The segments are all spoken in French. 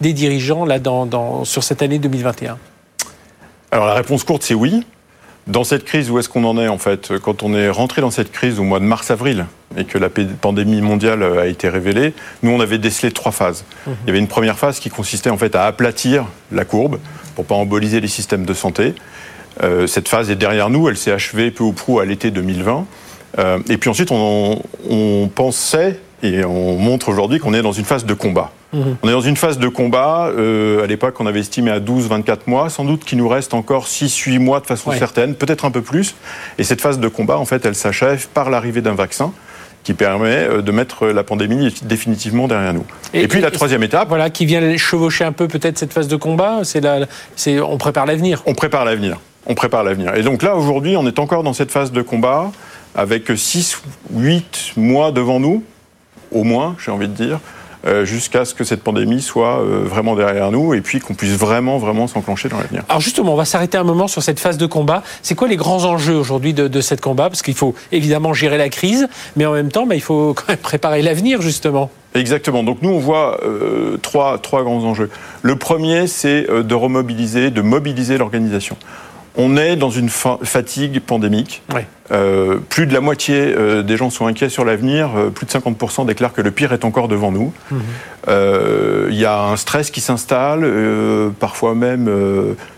des dirigeants là, dans, sur cette année 2021 Alors la réponse courte, c'est oui. Dans cette crise, où est-ce qu'on en est en fait? Quand on est rentré dans cette crise au mois de mars-avril et que la pandémie mondiale a été révélée, nous on avait décelé trois phases. Mhm. Il y avait une première phase qui consistait en fait à aplatir la courbe pour pas emboliser les systèmes de santé. Euh, cette phase est derrière nous, elle s'est achevée peu ou prou à l'été 2020. Euh, et puis ensuite, on, on pensait et on montre aujourd'hui qu'on est dans une phase de combat. Mhm. On est dans une phase de combat. Euh, à l'époque, on avait estimé à 12-24 mois. Sans doute qu'il nous reste encore 6-8 mois de façon certaine, peut-être un peu plus. Et cette phase de combat, en fait, elle s'achève par l'arrivée d'un vaccin qui permet euh, de mettre la pandémie définitivement derrière nous. Et, puis la troisième étape. Voilà, qui vient chevaucher un peu peut-être cette phase de combat. C'est on prépare l'avenir. On prépare l'avenir. On prépare l'avenir. Et donc là, aujourd'hui, on est encore dans cette phase de combat avec 6, 8 mois devant nous, au moins, j'ai envie de dire, euh, jusqu'à ce que cette pandémie soit euh, vraiment derrière nous et puis qu'on puisse vraiment, vraiment s'enclencher dans l'avenir. Alors justement, on va s'arrêter un moment sur cette phase de combat. C'est quoi les grands enjeux aujourd'hui de, de cette combat? Parce qu'il faut évidemment gérer la crise, mais en même temps, bah, il faut quand même préparer l'avenir, justement. Exactement. Donc nous, on voit euh, trois, trois grands enjeux. Le premier, c'est de remobiliser, de mobiliser l'organisation. On est dans une fatigue pandémique. Euh, plus de la moitié euh, des gens sont inquiets sur l'avenir. Euh, plus de 50% déclarent que le pire est encore devant nous. Mhm. Il y a un stress qui s'installe, parfois même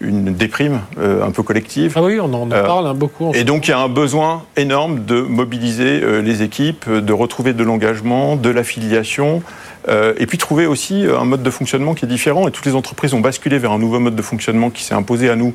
une déprime un peu collective. Ah oui, on en parle hein, beaucoup. et donc il y a un besoin énorme de mobiliser les équipes, de retrouver de l'engagement, de l'affiliation. et puis trouver aussi un mode de fonctionnement qui est différent. Et toutes les entreprises ont basculé vers un nouveau mode de fonctionnement qui s'est imposé à nous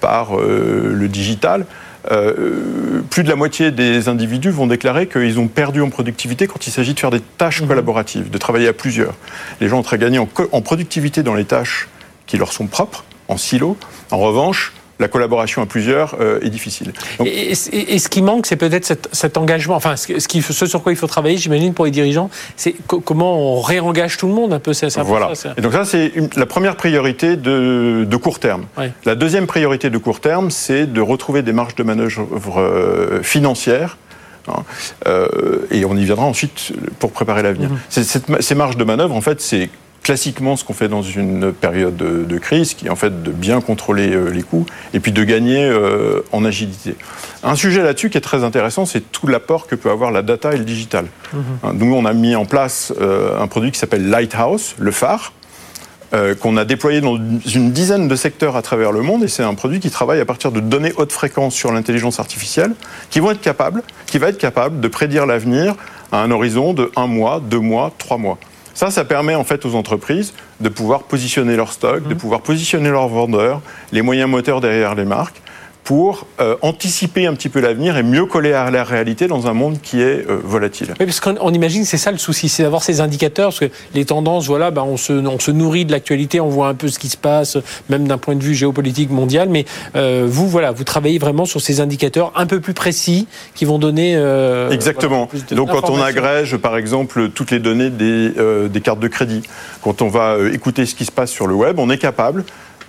par euh, le digital. Euh, plus de la moitié des individus vont déclarer qu'ils ont perdu en productivité quand il s'agit de faire des tâches mmh. collaboratives, de travailler à plusieurs. Les gens ont très gagné en, en productivité dans les tâches qui leur sont propres, en silo. En revanche, la collaboration à plusieurs euh, est difficile. Et, ce qui manque, c'est peut-être cet, engagement. Enfin, ce, qui, ce, sur quoi il faut travailler, j'imagine, pour les dirigeants, c'est comment on réengage tout le monde un peu. Ça, voilà. et donc ça, c'est la première priorité de, court terme. La deuxième priorité de court terme, c'est de retrouver des marges de manœuvre euh, financières hein. euh, et on y viendra ensuite pour préparer l'avenir. Mhm. Ces marges de manœuvre, en fait, c'est classiquement ce qu'on fait dans une période de, crise, qui est en fait de bien contrôler euh, les coûts et puis de gagner euh, en agilité. Un sujet là-dessus qui est très intéressant, c'est tout l'apport que peut avoir la data et le digital. Mhm. Hein, nous, on a mis en place euh, un produit qui s'appelle Lighthouse, le phare, qu'on a déployé dans une dizaine de secteurs à travers le monde, et c'est un produit qui travaille à partir de données haute fréquence sur l'intelligence artificielle, qui vont être capables, qui va être capable de prédire l'avenir à un horizon de un mois, deux mois, trois mois. Ça, ça permet en fait aux entreprises de pouvoir positionner leur stock, de mmh. pouvoir positionner leurs vendeurs, les moyens moteurs derrière les marques, pour euh, anticiper un petit peu l'avenir et mieux coller à la réalité dans un monde qui est euh, volatile. Oui, parce qu'on imagine c'est ça le souci, c'est d'avoir ces indicateurs, parce que les tendances, voilà, ben on, se, on se nourrit de l'actualité, on voit un peu ce qui se passe, même d'un point de vue géopolitique mondial, mais euh, vous, voilà, vous travaillez vraiment sur ces indicateurs un peu plus précis qui vont donner... Exactement. Donc quand on agrège, par exemple, toutes les données des, des cartes de crédit, quand on va écouter ce qui se passe sur le web, on est capable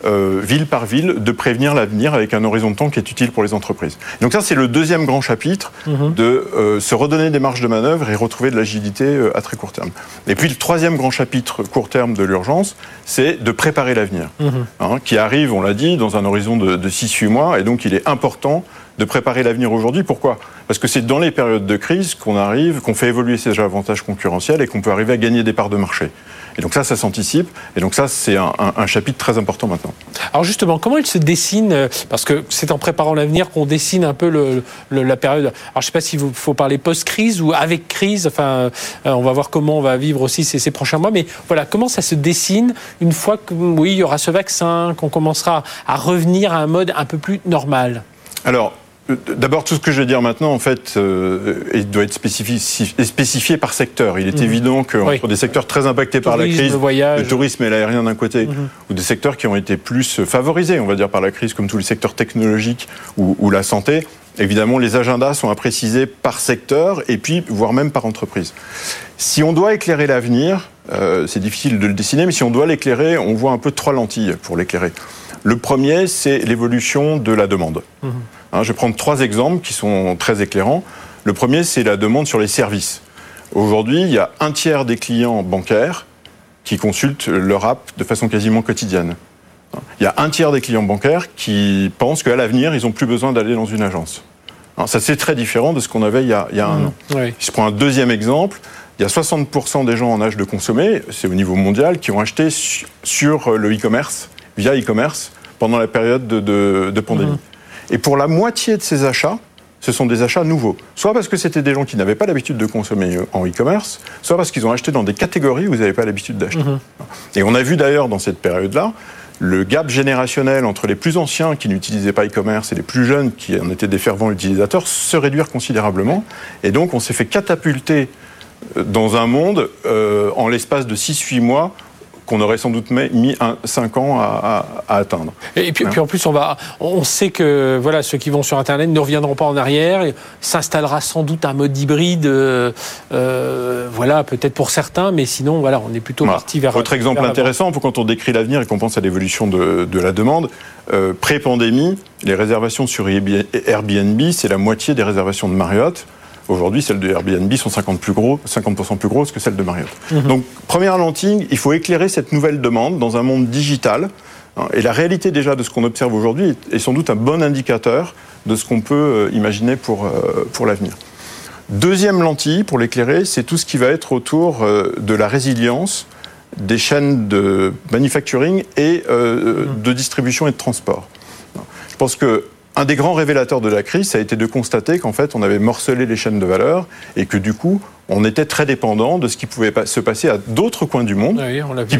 euh, ville par ville, de prévenir l'avenir avec un horizon de temps qui est utile pour les entreprises. Donc ça, c'est le deuxième grand chapitre mhm. de euh, se redonner des marges de manœuvre et retrouver de l'agilité euh, à très court terme. Et puis le troisième grand chapitre court terme de l'urgence, c'est de préparer l'avenir, mhm. hein, qui arrive, on l'a dit, dans un horizon de, de 6-8 mois, et donc il est important de préparer l'avenir aujourd'hui. Pourquoi? Parce que c'est dans les périodes de crise qu'on arrive, qu'on fait évoluer ces avantages concurrentiels et qu'on peut arriver à gagner des parts de marché. Et donc ça, ça s'anticipe. Et donc ça, c'est un, chapitre très important maintenant. Alors justement, comment il se dessine euh, Parce que c'est en préparant l'avenir qu'on dessine un peu le, la période. Alors je ne sais pas s'il faut parler post-crise ou avec crise. Enfin, euh, on va voir comment on va vivre aussi ces, ces, prochains mois. Mais voilà, comment ça se dessine une fois que oui, il y aura ce vaccin, qu'on commencera à revenir à un mode un peu plus normal? Alors, D'abord, tout ce que je vais dire maintenant, en fait, euh, doit être spécifié, par secteur. Il est mhm. évident que entre des secteurs très impactés par la crise, le, tourisme et l'aérien d'un côté, mhm. ou des secteurs qui ont été plus favorisés, on va dire, par la crise, comme tous les secteurs technologiques ou, la santé, évidemment, les agendas sont à préciser par secteur et puis, voire même par entreprise. Si on doit éclairer l'avenir, euh, c'est difficile de le dessiner, mais si on doit l'éclairer, on voit un peu trois lentilles pour l'éclairer. Le premier, c'est l'évolution de la demande. Mhm. Hein, je vais prendre trois exemples qui sont très éclairants. Le premier, c'est la demande sur les services. Aujourd'hui, il y a un tiers des clients bancaires qui consultent leur app de façon quasiment quotidienne. Il y a un tiers des clients bancaires qui pensent qu'à l'avenir, ils n'ont plus besoin d'aller dans une agence. Ça, c'est très différent de ce qu'on avait il y a, un mmh. an. Si je prends un deuxième exemple, il y a 60% des gens en âge de consommer, c'est au niveau mondial, qui ont acheté sur le e-commerce, via e-commerce, pendant la période de, pandémie. Mmh. Et pour la moitié de ces achats, ce sont des achats nouveaux. Soit parce que c'était des gens qui n'avaient pas l'habitude de consommer en e-commerce, soit parce qu'ils ont acheté dans des catégories où vous n'avez pas l'habitude d'acheter. Mmh. Et on a vu d'ailleurs dans cette période-là le gap générationnel entre les plus anciens qui n'utilisaient pas e-commerce et les plus jeunes qui en étaient des fervents utilisateurs se réduire considérablement. Et donc on s'est fait catapulter dans un monde euh, en l'espace de 6-8 mois qu'on aurait sans doute mis 5 ans à, atteindre. Et puis, puis, en plus, on, va, on sait que voilà, ceux qui vont sur Internet ne reviendront pas en arrière. S'installera sans doute un mode hybride, euh, euh, voilà, peut-être pour certains, mais sinon, voilà, on est plutôt parti vers. Autre exemple intéressant, quand on décrit l'avenir et qu'on pense à l'évolution de, de, la demande, euh, pré-pandémie, les réservations sur Airbnb, c'est la moitié des réservations de Marriott. Aujourd'hui, celles de Airbnb sont 50%, plus gros, 50 plus grosses que celles de Marriott. Mhm. Donc, première lentille, il faut éclairer cette nouvelle demande dans un monde digital. Hein, et la réalité déjà de ce qu'on observe aujourd'hui est sans doute un bon indicateur de ce qu'on peut euh, imaginer pour, euh, pour l'avenir. Deuxième lentille, pour l'éclairer, c'est tout ce qui va être autour euh, de la résilience des chaînes de manufacturing et mhm. de distribution et de transport. Je pense que un des grands révélateurs de la crise, ça a été de constater qu'en fait, on avait morcelé les chaînes de valeur et que du coup, on était très dépendant de ce qui pouvait se passer à d'autres coins du monde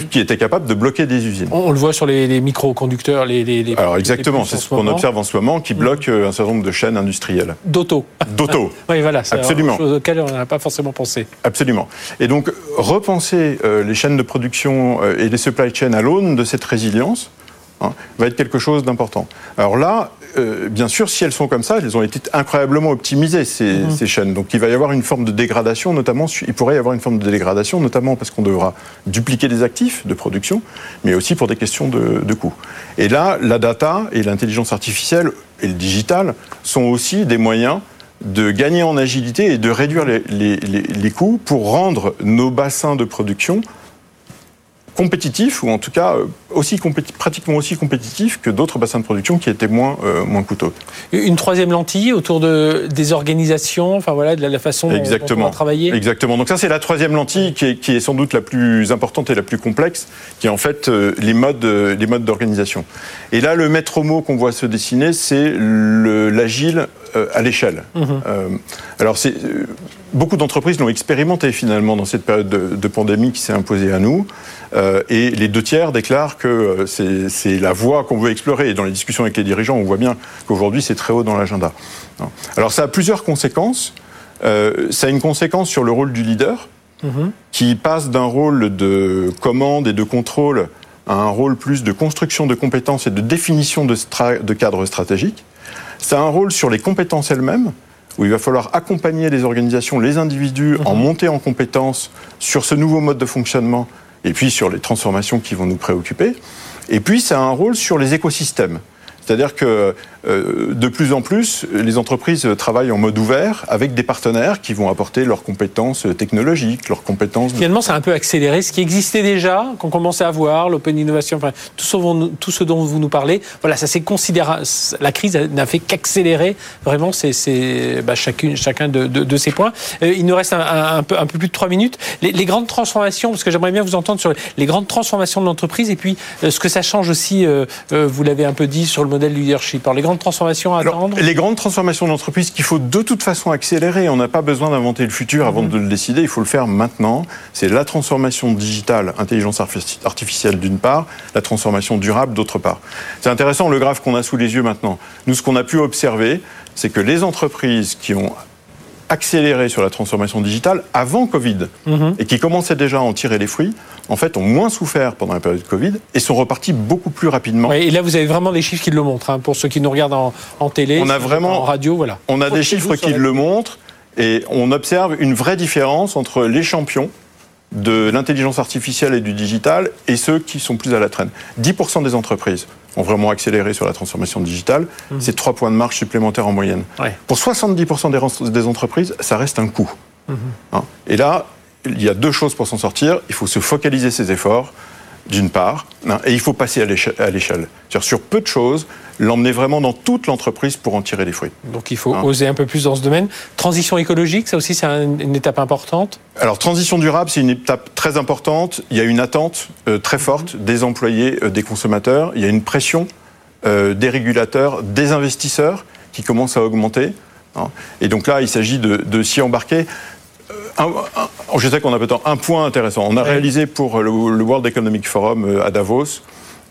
qui, étaient capables de bloquer des usines. On, le voit sur les, microconducteurs, les, les, Alors exactement, c'est ce qu'on observe en ce moment qui bloque mm. euh, un certain nombre de chaînes industrielles. D'auto. D'auto. oui, voilà, c'est absolument. Chose auquel on n'a pas forcément pensé. Absolument. Et donc repenser euh, les chaînes de production euh, et les supply chains à l'aune de cette résilience hein, va être quelque chose d'important. Alors là, euh, bien sûr, si elles sont comme ça, elles ont été incroyablement optimisées, ces, mhm. ces, chaînes. Donc il va y avoir une forme de dégradation, notamment, il pourrait y avoir une forme de dégradation, notamment parce qu'on devra dupliquer des actifs de production, mais aussi pour des questions de, de coûts. Et là, la data et l'intelligence artificielle et le digital sont aussi des moyens de gagner en agilité et de réduire les, les, les, les coûts pour rendre nos bassins de production compétitif, ou en tout cas euh, aussi pratiquement aussi compétitif que d'autres bassins de production qui étaient moins, euh, moins coûteux. Une troisième lentille autour de, des organisations, enfin voilà, de la, façon Exactement. dont on va travailler Exactement. Donc ça, c'est la troisième lentille qui est, qui est, sans doute la plus importante et la plus complexe, qui est en fait euh, les modes, les modes d'organisation. Et là, le maître mot qu'on voit se dessiner, c'est l'agile à l'échelle. Mhm. alors, c'est beaucoup d'entreprises l'ont expérimenté finalement dans cette période de, pandémie qui s'est imposée à nous. Euh, et les deux tiers déclarent que euh, c'est la voie qu'on veut explorer. Et dans les discussions avec les dirigeants, on voit bien qu'aujourd'hui, c'est très haut dans l'agenda. Alors ça a plusieurs conséquences. Euh, ça a une conséquence sur le rôle du leader, mm-hmm. qui passe d'un rôle de commande et de contrôle à un rôle plus de construction de compétences et de définition de, de cadres stratégiques. Ça a un rôle sur les compétences elles-mêmes, où il va falloir accompagner les organisations, les individus en mhm. montée en compétences sur ce nouveau mode de fonctionnement et puis sur les transformations qui vont nous préoccuper. Et puis, ça a un rôle sur les écosystèmes. C'est-à-dire que euh, de plus en plus, les entreprises travaillent en mode ouvert avec des partenaires qui vont apporter leurs compétences technologiques, leurs compétences. Finalement, ça a un peu accéléré ce qui existait déjà, qu'on commençait à voir, l'open innovation, enfin, tout, ce, dont vous nous parlez. Voilà, ça s'est considéré. La crise n'a fait qu'accélérer vraiment bah, chacun de, ces points. Euh, il nous reste un, peu, un peu plus de trois minutes. Les, grandes transformations, parce que j'aimerais bien vous entendre sur les grandes transformations de l'entreprise et puis euh, ce que ça change aussi, vous l'avez un peu dit, sur le modèle leadership. Alors, les grandes transformations à attendre Les grandes transformations d'entreprise qu'il faut de toute façon accélérer. On n'a pas besoin d'inventer le futur avant mhm. de le décider. Il faut le faire maintenant. C'est la transformation digitale, intelligence artificielle d'une part, la transformation durable d'autre part. C'est intéressant le graphe qu'on a sous les yeux maintenant. Nous, ce qu'on a pu observer, c'est que les entreprises qui ont accéléré sur la transformation digitale avant Covid mhm. et qui commençaient déjà à en tirer les fruits, en fait, ont moins souffert pendant la période de Covid et sont repartis beaucoup plus rapidement. et là, vous avez vraiment des chiffres qui le montrent, hein, pour ceux qui nous regardent en, télé, on a vraiment, en radio, voilà. On a des chiffres qui le montrent et on observe une vraie différence entre les champions de l'intelligence artificielle et du digital et ceux qui sont plus à la traîne. 10% des entreprises ont vraiment accéléré sur la transformation digitale. Mmh. C'est 3 points de marche supplémentaires en moyenne. Pour 70% des, entreprises, ça reste un coût. Mmh. Hein. et là, il y a deux choses pour s'en sortir. Il faut se focaliser ses efforts, d'une part, hein, et il faut passer à l'échelle. Sur peu de choses, l'emmener vraiment dans toute l'entreprise pour en tirer les fruits. Donc il faut hein. oser un peu plus dans ce domaine. Transition écologique, ça aussi c'est une étape importante? Alors transition durable, c'est une étape très importante. Il y a une attente euh, très forte des employés, euh, des consommateurs. Il y a une pression euh, des régulateurs, des investisseurs qui commence à augmenter. Hein. Et donc là, il s'agit de, s'y embarquer. Je sais qu'on a peut-être un point intéressant. On a réalisé pour le World Economic Forum à Davos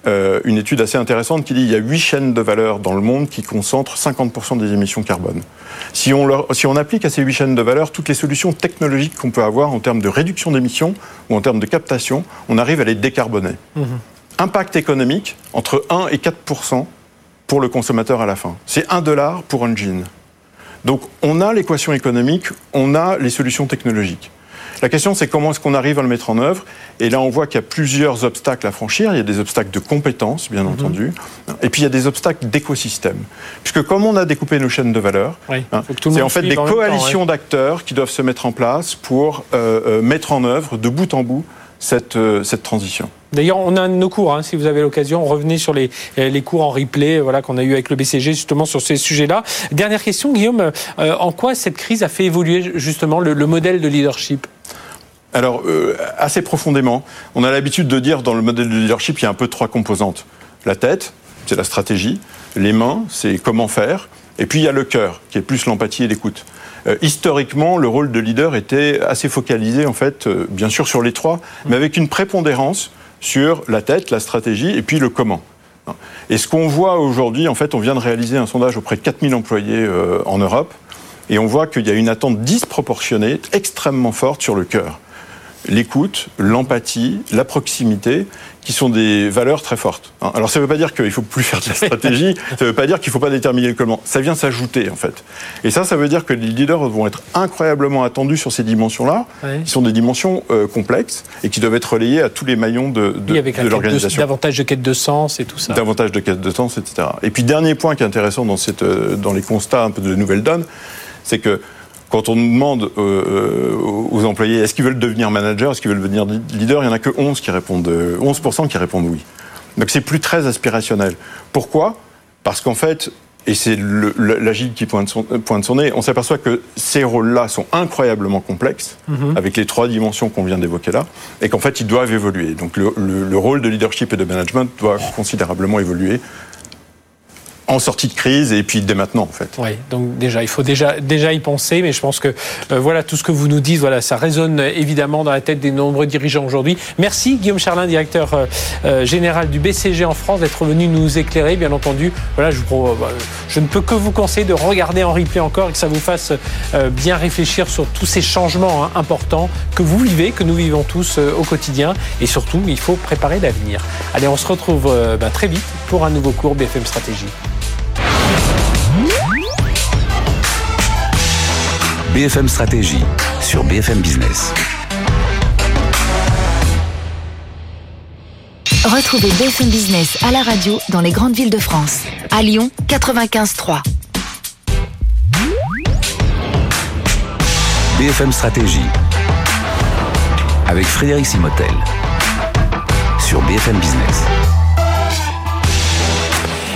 euh, une étude assez intéressante qui dit qu'il y a huit chaînes de valeur dans le monde qui concentrent 50% des émissions carbone. Si on, si on applique à ces huit chaînes de valeur toutes les solutions technologiques qu'on peut avoir en termes de réduction d'émissions ou en termes de captation, on arrive à les décarboner. Mhm. Impact économique entre 1 et 4% pour le consommateur à la fin. C'est 1 dollar pour un jean. Donc on a l'équation économique, on a les solutions technologiques. La question, c'est comment est-ce qu'on arrive à le mettre en œuvre Et là, on voit qu'il y a plusieurs obstacles à franchir. Il y a des obstacles de compétences, bien mhm. entendu. Et puis, il y a des obstacles d'écosystème. Puisque comme on a découpé nos chaînes de valeur, hein, c'est en fait des coalitions d'acteurs qui doivent se mettre en place pour euh, euh, mettre en œuvre, de bout en bout, cette, euh, cette transition. D'ailleurs, on a un de nos cours, hein, si vous avez l'occasion, revenez sur les, les cours en replay voilà, qu'on a eu avec le BCG justement sur ces sujets-là. Dernière question, Guillaume, en quoi cette crise a fait évoluer justement le modèle de leadership? Alors, euh, assez profondément. On a l'habitude de dire dans le modèle de leadership, il y a un peu trois composantes. La tête, c'est la stratégie. Les mains, c'est comment faire. Et puis il y a le cœur, qui est plus l'empathie et l'écoute. Euh, historiquement, le rôle de leader était assez focalisé, en fait, euh, bien sûr sur les trois, mais avec une prépondérance sur la tête, la stratégie et puis le comment. Et ce qu'on voit aujourd'hui, en fait, on vient de réaliser un sondage auprès de 4000 employés en Europe, et on voit qu'il y a une attente disproportionnée, extrêmement forte sur le cœur l'écoute, l'empathie, la proximité, qui sont des valeurs très fortes. Hein. Alors ça ne veut pas dire qu'il faut plus faire de la stratégie, ça ne veut pas dire qu'il ne faut pas déterminer le comment. Ça vient s'ajouter en fait. Et ça, ça veut dire que les leaders vont être incroyablement attendus sur ces dimensions-là, qui sont des dimensions euh, complexes et qui doivent être relayées à tous les maillons de, de, de l'organisation. Davantage de quête de sens et tout ça. Davantage de quête de sens, etc. Et puis dernier point qui est intéressant dans, cette, euh, dans les constats un peu de nouvelles donnes, c'est que quand on demande euh, euh, aux employés est-ce qu'ils veulent devenir manager, est-ce qu'ils veulent devenir leader, il n'y en a que 11 qui répondent, 11% qui répondent oui. Donc c'est plus très aspirationnel. Pourquoi? Parce qu'en fait, et c'est l'agile qui pointe son, pointe son, nez, on s'aperçoit que ces rôles-là sont incroyablement complexes, mhm. avec les trois dimensions qu'on vient d'évoquer là, et qu'en fait, ils doivent évoluer. Donc le, le, rôle de leadership et de management doit considérablement évoluer en sortie de crise et puis dès maintenant en fait. Oui, donc déjà il faut déjà déjà y penser, mais je pense que euh, voilà tout ce que vous nous dites, voilà ça résonne évidemment dans la tête des nombreux dirigeants aujourd'hui. Merci Guillaume Charlin, directeur euh, euh, général du BCG en France, d'être venu nous éclairer. Bien entendu, voilà je, ne peux que vous conseiller de regarder en replay encore et que ça vous fasse bien réfléchir sur tous ces changements hein, importants que vous vivez, que nous vivons tous au quotidien, et surtout il faut préparer l'avenir. Allez, on se retrouve bah, très vite pour un nouveau cours BFM Stratégie. BFM Stratégie sur BFM Business. Retrouvez BFM Business à la radio dans les grandes villes de France. À Lyon, 95.3. BFM Stratégie avec Frédéric Simotel sur BFM Business.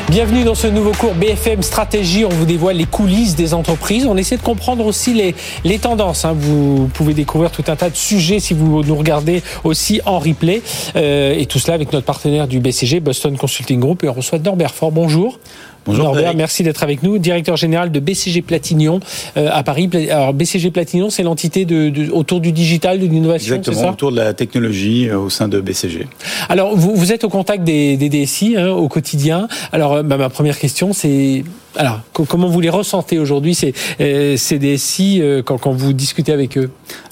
Bienvenue dans ce nouveau cours BFM Stratégie. On vous dévoile les coulisses des entreprises. On essaie de comprendre aussi les, les tendances. Hein. Vous pouvez découvrir tout un tas de sujets si vous nous regardez aussi en replay. Euh, et tout cela avec notre partenaire du BCG, Boston Consulting Group. Et on reçoit Norbert Fort. Bonjour. Bonjour Norbert, merci d'être avec nous, directeur général de BCG Platignon euh, à Paris. Alors BCG Platignon, c'est l'entité de, autour du digital, de l'innovation, Exactement, autour de la technologie euh, au sein de BCG. Alors vous, vous êtes au contact des, des DSI hein, au quotidien. Alors euh, bah, ma première question, c'est alors comment vous les ressentez aujourd'hui ces, ces DSI quand, quand vous discutez avec eux?